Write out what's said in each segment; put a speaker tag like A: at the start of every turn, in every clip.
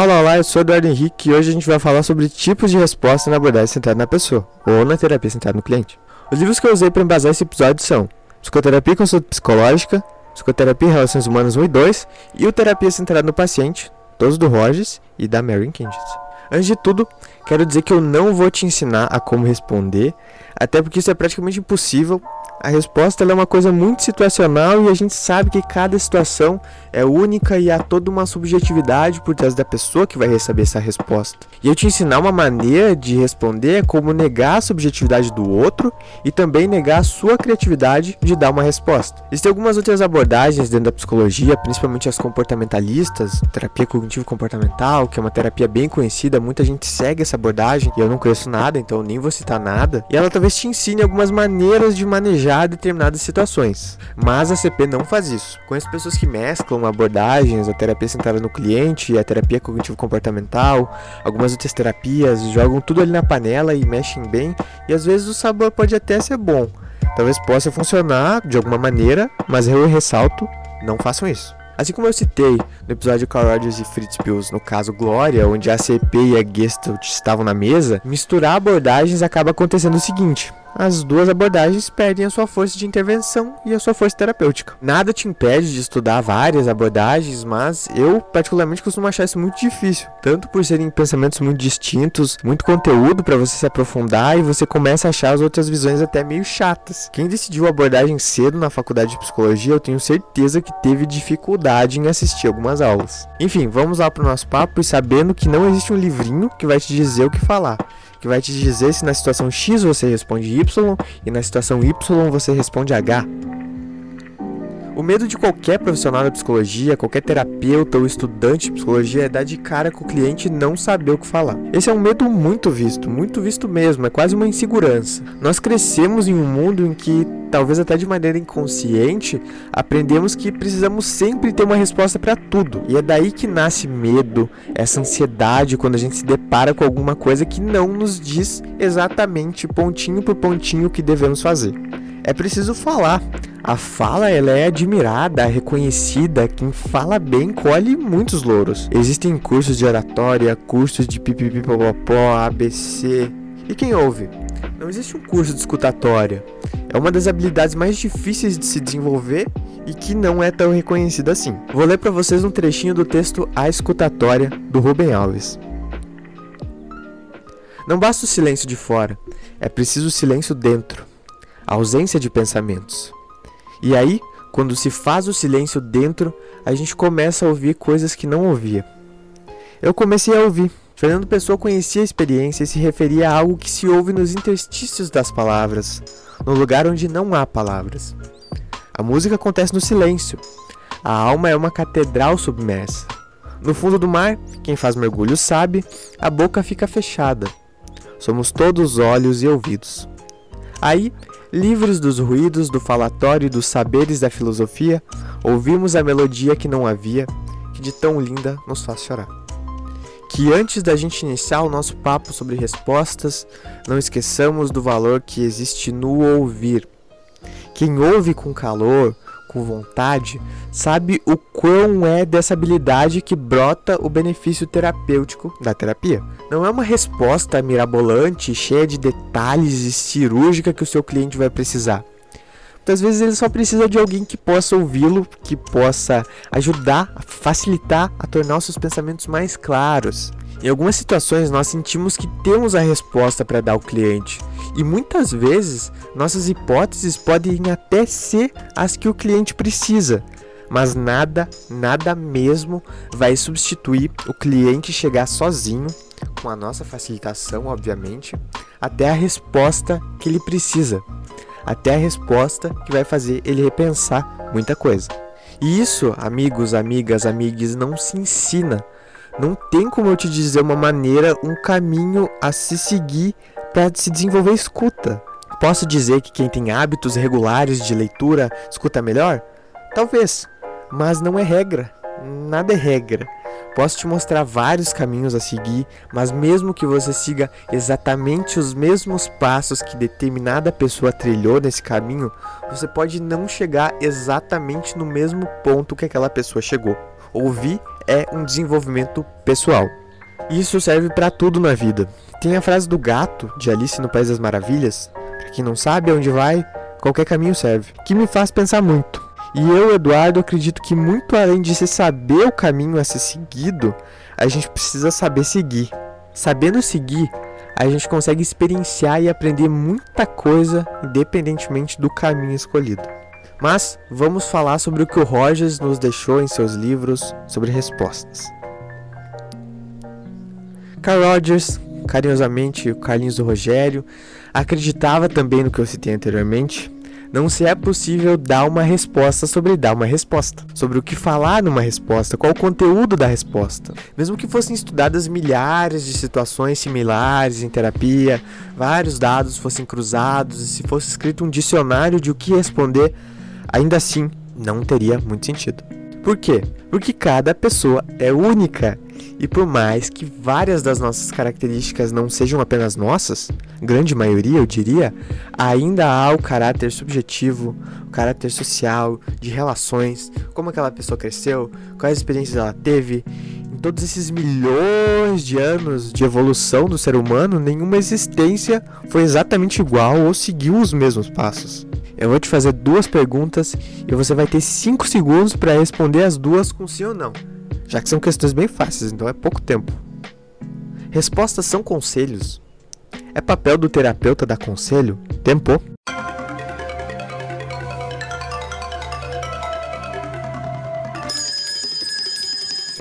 A: Olá, olá, eu sou o Eduardo Henrique e hoje a gente vai falar sobre tipos de resposta na abordagem centrada na pessoa, ou na terapia centrada no cliente. Os livros que eu usei para embasar esse episódio são Psicoterapia e Consulta Psicológica, Psicoterapia e Relações Humanas 1 e 2 e o Terapia Centrada no Paciente, todos do Rogers e da Mary Kendrick. Antes de tudo, quero dizer que eu não vou te ensinar a como responder, até porque isso é praticamente impossível a resposta é uma coisa muito situacional e a gente sabe que cada situação é única e há toda uma subjetividade por trás da pessoa que vai receber essa resposta. E eu te ensinar uma maneira de responder é como negar a subjetividade do outro e também negar a sua criatividade de dar uma resposta. Existem algumas outras abordagens dentro da psicologia, principalmente as comportamentalistas, terapia cognitivo-comportamental, que é uma terapia bem conhecida, muita gente segue essa abordagem e eu não conheço nada, então nem vou citar nada. E ela talvez te ensine algumas maneiras de manejar já determinadas situações. Mas a CP não faz isso. Conheço pessoas que mesclam abordagens, a terapia centrada no cliente, a terapia cognitivo-comportamental, algumas outras terapias, jogam tudo ali na panela e mexem bem, e às vezes o sabor pode até ser bom. Talvez possa funcionar de alguma maneira, mas eu ressalto, não façam isso. Assim como eu citei no episódio Carl Rogers e Fritz Pills, no caso Glória, onde a CP e a Gestalt estavam na mesa, misturar abordagens acaba acontecendo o seguinte: as duas abordagens perdem a sua força de intervenção e a sua força terapêutica. Nada te impede de estudar várias abordagens, mas eu particularmente costumo achar isso muito difícil, tanto por serem pensamentos muito distintos, muito conteúdo para você se aprofundar e você começa a achar as outras visões até meio chatas. Quem decidiu a abordagem cedo na faculdade de psicologia, eu tenho certeza que teve dificuldade em assistir algumas aulas. Enfim, vamos lá para o nosso papo e sabendo que não existe um livrinho que vai te dizer o que falar que vai te dizer se na situação X você responde Y e na situação Y você responde H. O medo de qualquer profissional da psicologia, qualquer terapeuta ou estudante de psicologia é dar de cara com o cliente não saber o que falar. Esse é um medo muito visto, muito visto mesmo, é quase uma insegurança. Nós crescemos em um mundo em que, talvez até de maneira inconsciente, aprendemos que precisamos sempre ter uma resposta para tudo. E é daí que nasce medo, essa ansiedade quando a gente se depara com alguma coisa que não nos diz exatamente pontinho por pontinho o que devemos fazer. É preciso falar, a fala ela é admirada, reconhecida, quem fala bem colhe muitos louros. Existem cursos de oratória, cursos de pipipipopopó, ABC. E quem ouve? Não existe um curso de escutatória. É uma das habilidades mais difíceis de se desenvolver e que não é tão reconhecida assim. Vou ler para vocês um trechinho do texto A Escutatória do Rubem Alves. Não basta o silêncio de fora, é preciso o silêncio dentro. A ausência de pensamentos. E aí, quando se faz o silêncio dentro, a gente começa a ouvir coisas que não ouvia. Eu comecei a ouvir. Fernando Pessoa conhecia a experiência e se referia a algo que se ouve nos interstícios das palavras, no lugar onde não há palavras. A música acontece no silêncio. A alma é uma catedral submersa. No fundo do mar, quem faz mergulho sabe, a boca fica fechada. Somos todos olhos e ouvidos. Aí Livres dos ruídos do falatório e dos saberes da filosofia, ouvimos a melodia que não havia, que de tão linda nos faz chorar. Que antes da gente iniciar o nosso papo sobre respostas, não esqueçamos do valor que existe no ouvir. Quem ouve com calor, com vontade, sabe o quão é dessa habilidade que brota o benefício terapêutico da terapia. Não é uma resposta mirabolante, cheia de detalhes e cirúrgica que o seu cliente vai precisar. Muitas vezes ele só precisa de alguém que possa ouvi-lo, que possa ajudar, facilitar a tornar os seus pensamentos mais claros. Em algumas situações, nós sentimos que temos a resposta para dar ao cliente, e muitas vezes nossas hipóteses podem até ser as que o cliente precisa, mas nada, nada mesmo vai substituir o cliente chegar sozinho, com a nossa facilitação, obviamente, até a resposta que ele precisa, até a resposta que vai fazer ele repensar muita coisa. E isso, amigos, amigas, amigues, não se ensina não tem como eu te dizer uma maneira, um caminho a se seguir para se desenvolver escuta. Posso dizer que quem tem hábitos regulares de leitura escuta melhor? Talvez, mas não é regra. Nada é regra. Posso te mostrar vários caminhos a seguir, mas mesmo que você siga exatamente os mesmos passos que determinada pessoa trilhou nesse caminho, você pode não chegar exatamente no mesmo ponto que aquela pessoa chegou. Ouvir é um desenvolvimento pessoal. Isso serve para tudo na vida. Tem a frase do gato de Alice no País das Maravilhas, para quem não sabe aonde vai, qualquer caminho serve, que me faz pensar muito. E eu, Eduardo, acredito que muito além de se saber o caminho a ser seguido, a gente precisa saber seguir. Sabendo seguir, a gente consegue experienciar e aprender muita coisa independentemente do caminho escolhido. Mas vamos falar sobre o que o Rogers nos deixou em seus livros sobre respostas. Carl Rogers, carinhosamente o Carlinhos do Rogério, acreditava também no que eu citei anteriormente, não se é possível dar uma resposta sobre dar uma resposta, sobre o que falar numa resposta, qual o conteúdo da resposta. Mesmo que fossem estudadas milhares de situações similares em terapia, vários dados fossem cruzados e se fosse escrito um dicionário de o que responder, ainda assim não teria muito sentido. Por quê? Porque cada pessoa é única e por mais que várias das nossas características não sejam apenas nossas, grande maioria eu diria, ainda há o caráter subjetivo, o caráter social, de relações, como aquela pessoa cresceu, quais experiências ela teve. Em todos esses milhões de anos de evolução do ser humano, nenhuma existência foi exatamente igual ou seguiu os mesmos passos. Eu vou te fazer duas perguntas e você vai ter 5 segundos para responder as duas com sim ou não já que são questões bem fáceis, então é pouco tempo. Respostas são conselhos. É papel do terapeuta dar conselho? Tempo.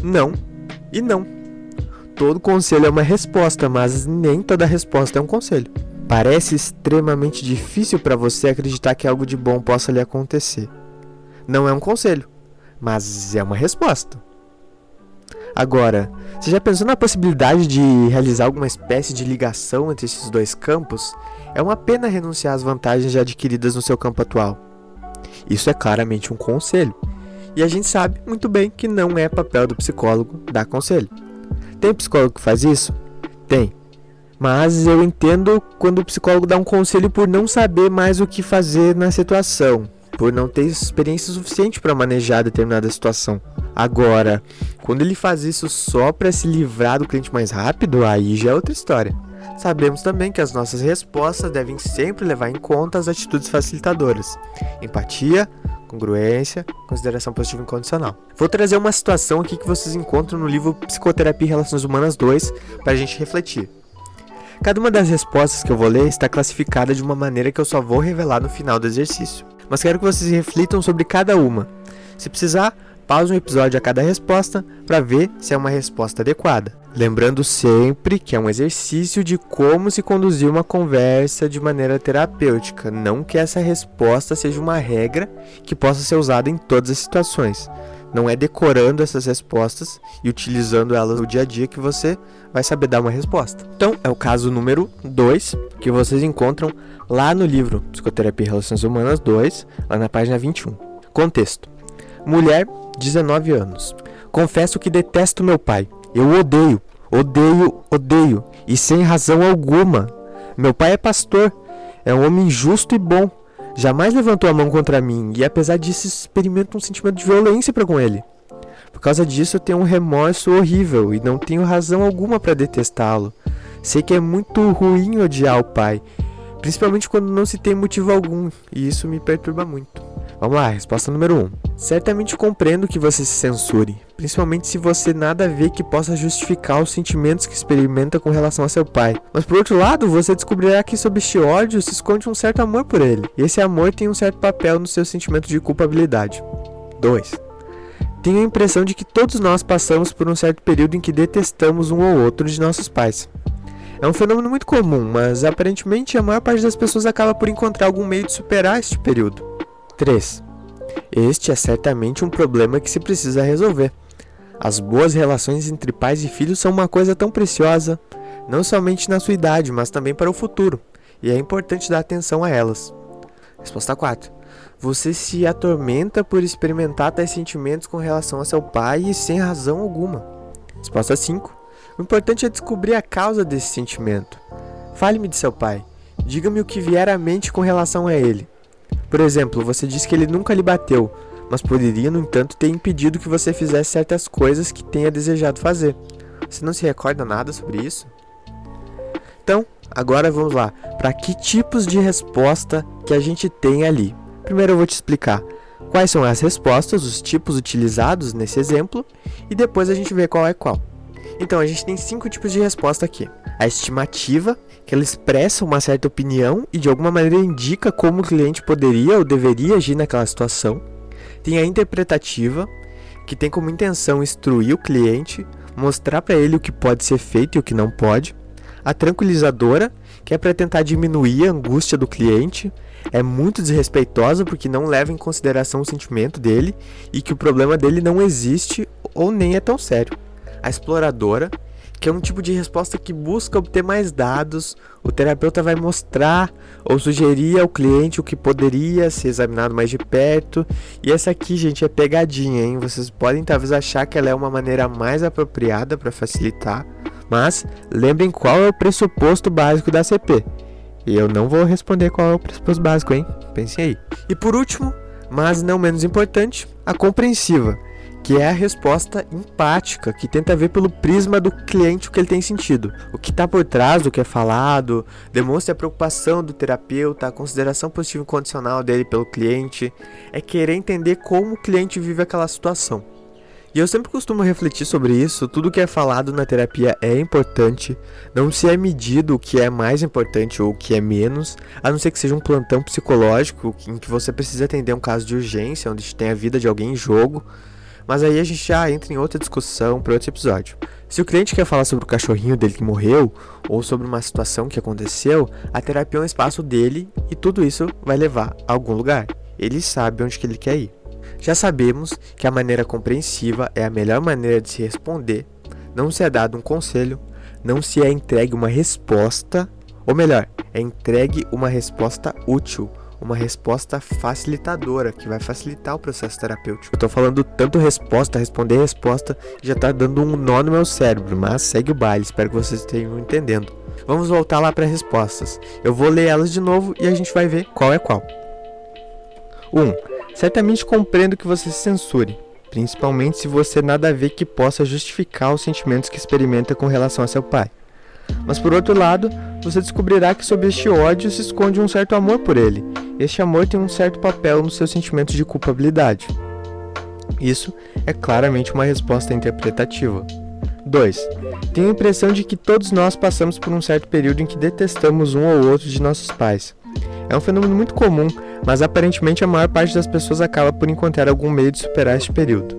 A: Não e não. Todo conselho é uma resposta, mas nem toda resposta é um conselho. Parece extremamente difícil para você acreditar que algo de bom possa lhe acontecer. Não é um conselho, mas é uma resposta. Agora, você já pensou na possibilidade de realizar alguma espécie de ligação entre esses dois campos? É uma pena renunciar às vantagens já adquiridas no seu campo atual. Isso é claramente um conselho. E a gente sabe muito bem que não é papel do psicólogo dar conselho. Tem psicólogo que faz isso? Tem. Mas eu entendo quando o psicólogo dá um conselho por não saber mais o que fazer na situação, por não ter experiência suficiente para manejar determinada situação. Agora, quando ele faz isso só para se livrar do cliente mais rápido, aí já é outra história. Sabemos também que as nossas respostas devem sempre levar em conta as atitudes facilitadoras: empatia, congruência, consideração positiva incondicional. Vou trazer uma situação aqui que vocês encontram no livro Psicoterapia e Relações Humanas 2 para a gente refletir. Cada uma das respostas que eu vou ler está classificada de uma maneira que eu só vou revelar no final do exercício. Mas quero que vocês reflitam sobre cada uma. Se precisar, Pause um episódio a cada resposta para ver se é uma resposta adequada. Lembrando sempre que é um exercício de como se conduzir uma conversa de maneira terapêutica, não que essa resposta seja uma regra que possa ser usada em todas as situações. Não é decorando essas respostas e utilizando elas no dia a dia que você vai saber dar uma resposta. Então, é o caso número 2 que vocês encontram lá no livro Psicoterapia e Relações Humanas 2, lá na página 21. Contexto: Mulher 19 anos. Confesso que detesto meu pai. Eu odeio, odeio, odeio, e sem razão alguma. Meu pai é pastor, é um homem justo e bom. Jamais levantou a mão contra mim e, apesar disso, experimento um sentimento de violência para com ele. Por causa disso, eu tenho um remorso horrível e não tenho razão alguma para detestá-lo. Sei que é muito ruim odiar o pai, principalmente quando não se tem motivo algum, e isso me perturba muito. Vamos lá, resposta número 1. Um. Certamente compreendo que você se censure, principalmente se você nada vê que possa justificar os sentimentos que experimenta com relação a seu pai. Mas por outro lado, você descobrirá que sob este ódio se esconde um certo amor por ele, e esse amor tem um certo papel no seu sentimento de culpabilidade. 2. Tenho a impressão de que todos nós passamos por um certo período em que detestamos um ou outro de nossos pais. É um fenômeno muito comum, mas aparentemente a maior parte das pessoas acaba por encontrar algum meio de superar este período. 3. Este é certamente um problema que se precisa resolver. As boas relações entre pais e filhos são uma coisa tão preciosa, não somente na sua idade, mas também para o futuro, e é importante dar atenção a elas. Resposta 4. Você se atormenta por experimentar tais sentimentos com relação a seu pai e sem razão alguma. Resposta 5. O importante é descobrir a causa desse sentimento. Fale-me de seu pai. Diga-me o que vier à mente com relação a ele. Por exemplo, você diz que ele nunca lhe bateu, mas poderia, no entanto, ter impedido que você fizesse certas coisas que tenha desejado fazer. Você não se recorda nada sobre isso? Então, agora vamos lá. Para que tipos de resposta que a gente tem ali? Primeiro eu vou te explicar quais são as respostas, os tipos utilizados nesse exemplo, e depois a gente vê qual é qual. Então, a gente tem cinco tipos de resposta aqui. A estimativa, que ela expressa uma certa opinião e de alguma maneira indica como o cliente poderia ou deveria agir naquela situação. Tem a interpretativa, que tem como intenção instruir o cliente, mostrar para ele o que pode ser feito e o que não pode. A tranquilizadora, que é para tentar diminuir a angústia do cliente, é muito desrespeitosa porque não leva em consideração o sentimento dele e que o problema dele não existe ou nem é tão sério. A exploradora, que é um tipo de resposta que busca obter mais dados, o terapeuta vai mostrar ou sugerir ao cliente o que poderia ser examinado mais de perto. E essa aqui, gente, é pegadinha, hein? Vocês podem talvez achar que ela é uma maneira mais apropriada para facilitar, mas lembrem qual é o pressuposto básico da CP. E eu não vou responder qual é o pressuposto básico, hein? Pensem aí. E por último, mas não menos importante, a compreensiva, que é a resposta empática, que tenta ver pelo prisma do cliente o que ele tem sentido. O que está por trás do que é falado, demonstra a preocupação do terapeuta, a consideração positiva e condicional dele pelo cliente, é querer entender como o cliente vive aquela situação. E eu sempre costumo refletir sobre isso, tudo que é falado na terapia é importante, não se é medido o que é mais importante ou o que é menos, a não ser que seja um plantão psicológico em que você precisa atender um caso de urgência, onde tem a vida de alguém em jogo, mas aí a gente já entra em outra discussão para outro episódio. Se o cliente quer falar sobre o cachorrinho dele que morreu ou sobre uma situação que aconteceu, a terapia é um espaço dele e tudo isso vai levar a algum lugar. Ele sabe onde que ele quer ir. Já sabemos que a maneira compreensiva é a melhor maneira de se responder, não se é dado um conselho, não se é entregue uma resposta, ou melhor, é entregue uma resposta útil, uma resposta facilitadora, que vai facilitar o processo terapêutico. Eu tô falando tanto resposta, responder resposta, já tá dando um nó no meu cérebro, mas segue o baile, espero que vocês estejam entendendo. Vamos voltar lá para respostas. Eu vou ler elas de novo e a gente vai ver qual é qual. 1. Um, Certamente compreendo que você se censure, principalmente se você nada vê que possa justificar os sentimentos que experimenta com relação a seu pai. Mas por outro lado, você descobrirá que sob este ódio se esconde um certo amor por ele. Este amor tem um certo papel nos seus sentimentos de culpabilidade. Isso é claramente uma resposta interpretativa. 2. Tenho a impressão de que todos nós passamos por um certo período em que detestamos um ou outro de nossos pais. É um fenômeno muito comum, mas aparentemente a maior parte das pessoas acaba por encontrar algum meio de superar este período.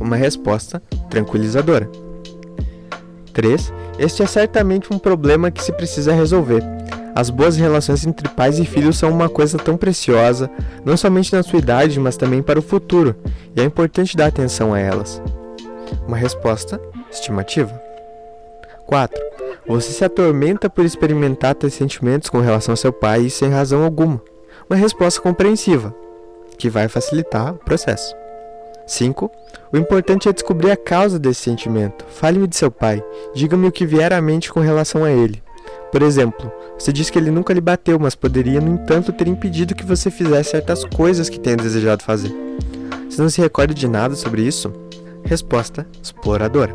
A: Uma resposta tranquilizadora. 3. Este é certamente um problema que se precisa resolver. As boas relações entre pais e filhos são uma coisa tão preciosa, não somente na sua idade, mas também para o futuro, e é importante dar atenção a elas. Uma resposta estimativa. 4. Você se atormenta por experimentar tais sentimentos com relação a seu pai sem razão alguma. Uma resposta compreensiva, que vai facilitar o processo. 5. O importante é descobrir a causa desse sentimento. Fale-me de seu pai. Diga-me o que vier à mente com relação a ele. Por exemplo, você diz que ele nunca lhe bateu, mas poderia, no entanto, ter impedido que você fizesse certas coisas que tenha desejado fazer. Você não se recorda de nada sobre isso? Resposta exploradora.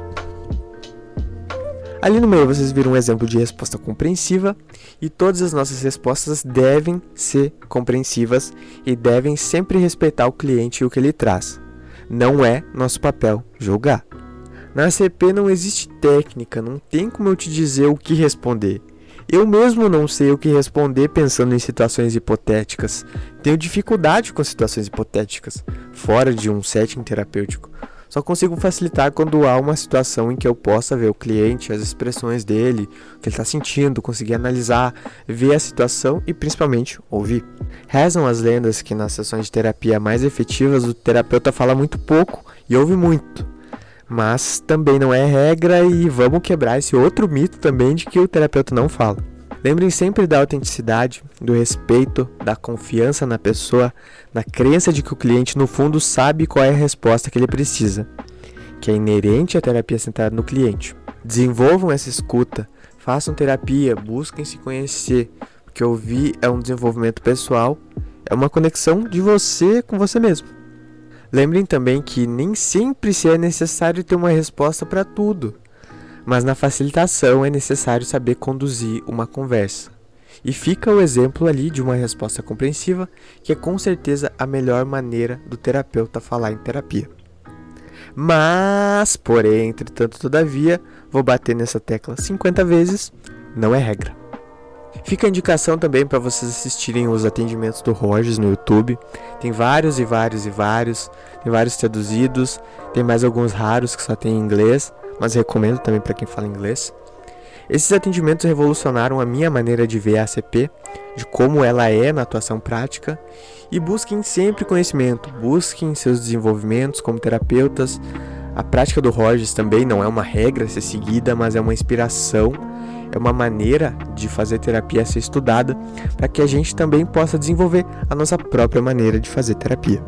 A: Ali no meio vocês viram um exemplo de resposta compreensiva e todas as nossas respostas devem ser compreensivas e devem sempre respeitar o cliente e o que ele traz. Não é nosso papel julgar. Na CP não existe técnica, não tem como eu te dizer o que responder. Eu mesmo não sei o que responder pensando em situações hipotéticas. Tenho dificuldade com situações hipotéticas, fora de um setting terapêutico. Só consigo facilitar quando há uma situação em que eu possa ver o cliente, as expressões dele, o que ele está sentindo, conseguir analisar, ver a situação e principalmente ouvir. Rezam as lendas que nas sessões de terapia mais efetivas o terapeuta fala muito pouco e ouve muito. Mas também não é regra e vamos quebrar esse outro mito também de que o terapeuta não fala. Lembrem sempre da autenticidade, do respeito, da confiança na pessoa, da crença de que o cliente no fundo sabe qual é a resposta que ele precisa, que é inerente à terapia centrada no cliente. Desenvolvam essa escuta, façam terapia, busquem se conhecer, porque ouvir é um desenvolvimento pessoal, é uma conexão de você com você mesmo. Lembrem também que nem sempre se é necessário ter uma resposta para tudo, mas na facilitação é necessário saber conduzir uma conversa. E fica o exemplo ali de uma resposta compreensiva, que é com certeza a melhor maneira do terapeuta falar em terapia. Mas, porém, entretanto, todavia, vou bater nessa tecla 50 vezes, não é regra. Fica a indicação também para vocês assistirem os atendimentos do Rogers no YouTube. Tem vários e vários e vários, tem vários traduzidos, tem mais alguns raros que só tem em inglês, mas recomendo também para quem fala inglês. Esses atendimentos revolucionaram a minha maneira de ver a ACP, de como ela é na atuação prática, e busquem sempre conhecimento, busquem seus desenvolvimentos como terapeutas. A prática do Rogers também não é uma regra a ser seguida, mas é uma inspiração, é uma maneira de fazer terapia ser estudada para que a gente também possa desenvolver a nossa própria maneira de fazer terapia.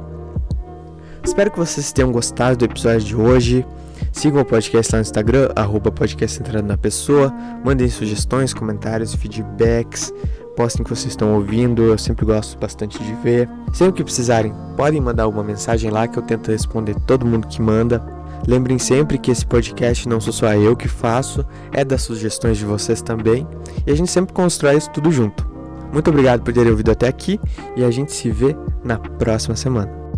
A: Espero que vocês tenham gostado do episódio de hoje. Sigam o podcast lá no Instagram, arroba podcast na pessoa. Mandem sugestões, comentários, feedbacks. Postem que vocês estão ouvindo, eu sempre gosto bastante de ver. Sempre que precisarem, podem mandar uma mensagem lá que eu tento responder todo mundo que manda. Lembrem sempre que esse podcast não sou só eu que faço, é das sugestões de vocês também. E a gente sempre constrói isso tudo junto. Muito obrigado por terem ouvido até aqui e a gente se vê na próxima semana.